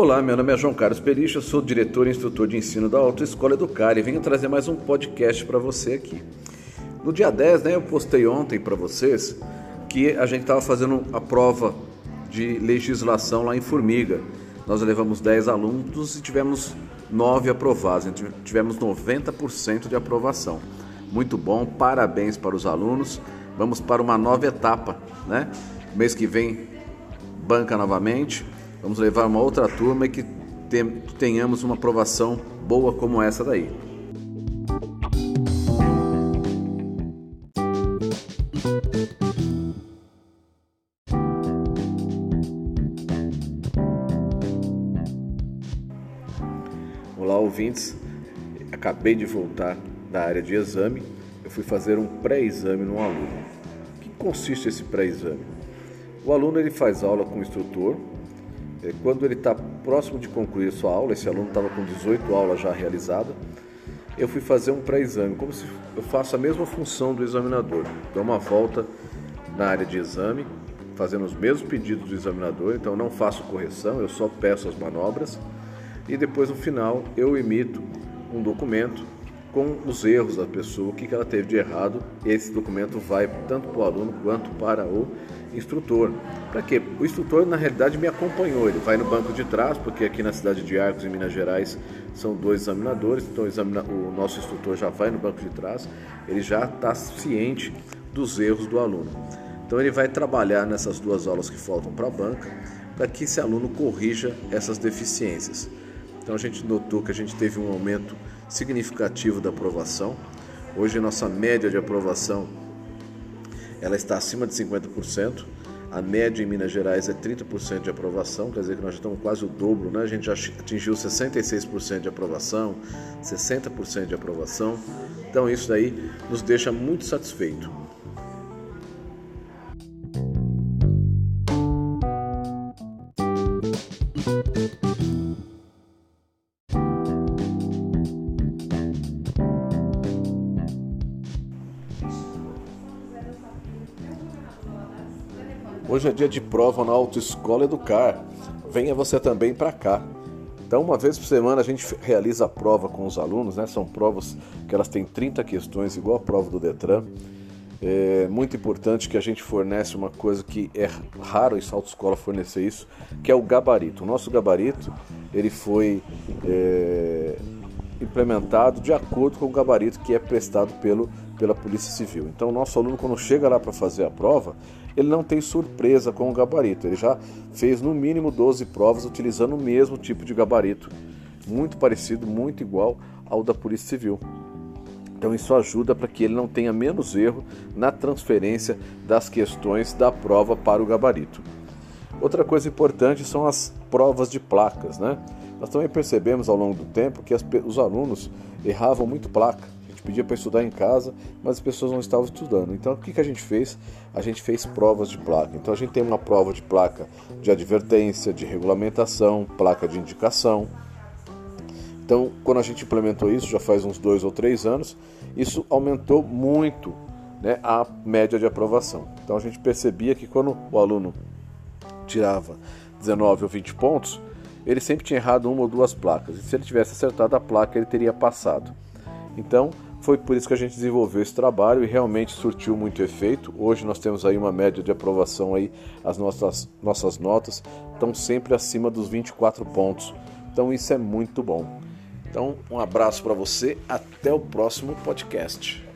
Olá, meu nome é João Carlos Pericha, sou diretor e instrutor de ensino da Autoescola Educar e venho trazer mais um podcast para você aqui. No dia 10, né, eu postei ontem para vocês que a gente estava fazendo a prova de legislação lá em Formiga. Nós levamos 10 alunos e tivemos 9 aprovados, tivemos 90% de aprovação. Muito bom, parabéns para os alunos. Vamos para uma nova etapa, né? Mês que vem, banca novamente Vamos levar uma outra turma e que tenhamos uma aprovação boa como essa daí. Olá, ouvintes. Acabei de voltar da área de exame. Eu fui fazer um pré-exame no aluno. O que consiste esse pré-exame? O aluno ele faz aula com o instrutor quando ele está próximo de concluir sua aula, esse aluno estava com 18 aulas já realizadas, eu fui fazer um pré-exame, como se eu faço a mesma função do examinador. Dou uma volta na área de exame, fazendo os mesmos pedidos do examinador, então não faço correção, eu só peço as manobras e depois no final eu emito um documento com os erros da pessoa, o que ela teve de errado. Esse documento vai tanto para o aluno quanto para o instrutor. Para quê? O instrutor na realidade me acompanhou, ele vai no banco de trás, porque aqui na cidade de Arcos, em Minas Gerais, são dois examinadores, então o nosso instrutor já vai no banco de trás, ele já está ciente dos erros do aluno. Então ele vai trabalhar nessas duas aulas que faltam para a banca, para que esse aluno corrija essas deficiências. Então a gente notou que a gente teve um aumento significativo da aprovação. Hoje nossa média de aprovação ela está acima de 50%. A média em Minas Gerais é 30% de aprovação, quer dizer que nós já estamos quase o dobro, né? A gente já atingiu 66% de aprovação, 60% de aprovação. Então isso daí nos deixa muito satisfeito. Hoje é dia de prova na Autoescola Educar. Venha você também para cá. Então, uma vez por semana a gente realiza a prova com os alunos, né? São provas que elas têm 30 questões, igual a prova do Detran. É muito importante que a gente fornece uma coisa que é raro em autoescola fornecer isso, que é o gabarito. O nosso gabarito ele foi é, implementado de acordo com o gabarito que é prestado pelo, pela Polícia Civil. Então, o nosso aluno, quando chega lá para fazer a prova, ele não tem surpresa com o gabarito. Ele já fez no mínimo 12 provas utilizando o mesmo tipo de gabarito, muito parecido, muito igual ao da Polícia Civil. Então isso ajuda para que ele não tenha menos erro na transferência das questões da prova para o gabarito. Outra coisa importante são as provas de placas, né? Nós também percebemos ao longo do tempo que as, os alunos erravam muito placa gente pedia para estudar em casa, mas as pessoas não estavam estudando. Então o que, que a gente fez? A gente fez provas de placa. Então a gente tem uma prova de placa de advertência, de regulamentação, placa de indicação. Então, quando a gente implementou isso, já faz uns dois ou três anos, isso aumentou muito né, a média de aprovação. Então a gente percebia que quando o aluno tirava 19 ou 20 pontos, ele sempre tinha errado uma ou duas placas. E se ele tivesse acertado a placa, ele teria passado. Então, foi por isso que a gente desenvolveu esse trabalho e realmente surtiu muito efeito. Hoje nós temos aí uma média de aprovação aí, as nossas, nossas notas estão sempre acima dos 24 pontos. Então isso é muito bom. Então, um abraço para você, até o próximo podcast.